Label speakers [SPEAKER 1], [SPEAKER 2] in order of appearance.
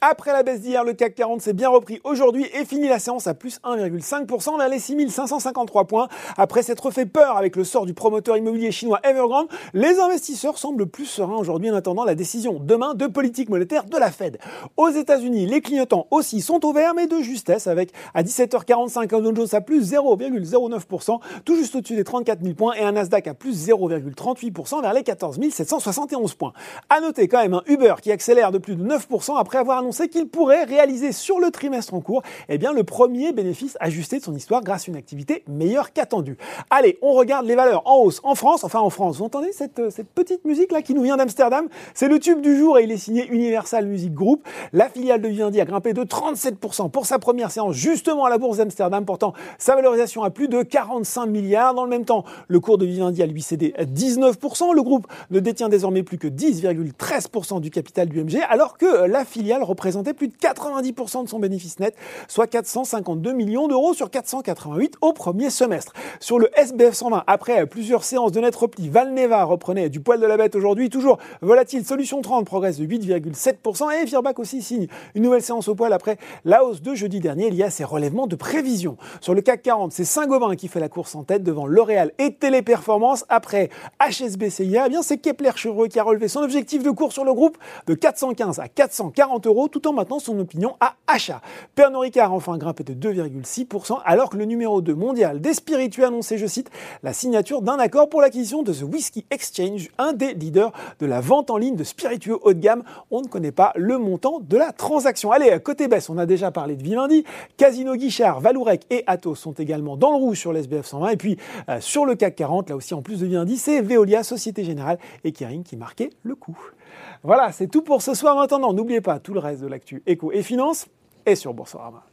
[SPEAKER 1] Après la baisse d'hier, le CAC 40 s'est bien repris aujourd'hui et finit la séance à plus 1,5% vers les 6553 points. Après s'être fait peur avec le sort du promoteur immobilier chinois Evergrande, les investisseurs semblent plus sereins aujourd'hui en attendant la décision demain de politique monétaire de la Fed. Aux États-Unis, les clignotants aussi sont au vert, mais de justesse avec à 17h45 un Dow Jones à plus 0,09%, tout juste au-dessus des 34 000 points et un Nasdaq à plus 0,38% vers les 14 771 points. À noter quand même un Uber qui accélère de plus de 9% après avoir annoncé qu'il pourrait réaliser sur le trimestre en cours eh bien, le premier bénéfice ajusté de son histoire grâce à une activité meilleure qu'attendue. Allez, on regarde les valeurs en hausse en France, enfin en France. Vous entendez cette, euh, petite musique là qui nous vient d'Amsterdam? C'est le tube du jour et il est signé Universal Music Group. La filiale de Vivendi a grimpé de 37% pour sa première séance justement à la bourse d'Amsterdam, portant sa valorisation à plus de 45 milliards. Dans le même temps, le cours de Vivendi a lui cédé 19%. Le groupe ne détient désormais plus que 10,13% du capital du MG, alors que la filiale représentait plus de 90% de son bénéfice net, soit 452 millions d'euros sur 488 au premier semestre. Sur le SBF 120, après plusieurs séances de net repli, Valneva reprenait du poil de la bête aujourd'hui, toujours volatile. Solution 30 progresse de 8,7% et Virbac aussi signe une nouvelle séance au poil après la hausse de jeudi dernier liée à ses relèvements de prévision. Sur le CAC 40, c'est Saint-Gobain qui fait la course en tête devant L'Oréal et Téléperformance. Après HSBCIA, eh c'est Kepler Chevreux qui a relevé son objectif de cours sur le groupe de 415 à 440 euros tout en maintenant son opinion à achat. Pernod Ricard enfin grimpé de 2,6% alors que le numéro 2 mondial des spiritueux annonçait, je cite, la signature d'un accord pour l'acquisition de The Whiskey Exchange, un des leaders de la vente en ligne de spiritueux haut de gamme. On ne connaît pas le montant de la transaction. Allez, côté baisse, on a déjà parlé de Vivendi, Casino Guichard, Valourec et Atos sont également dans le rouge sur l'SBF 120 et puis euh, sur le CAC 40, là aussi en plus de Vivendi, c'est Veolia, Société Générale et Kering qui marquaient le coup. Voilà, c'est tout pour ce soir maintenant. N'oubliez pas tout le de l'actu éco et finance est sur Boursorama.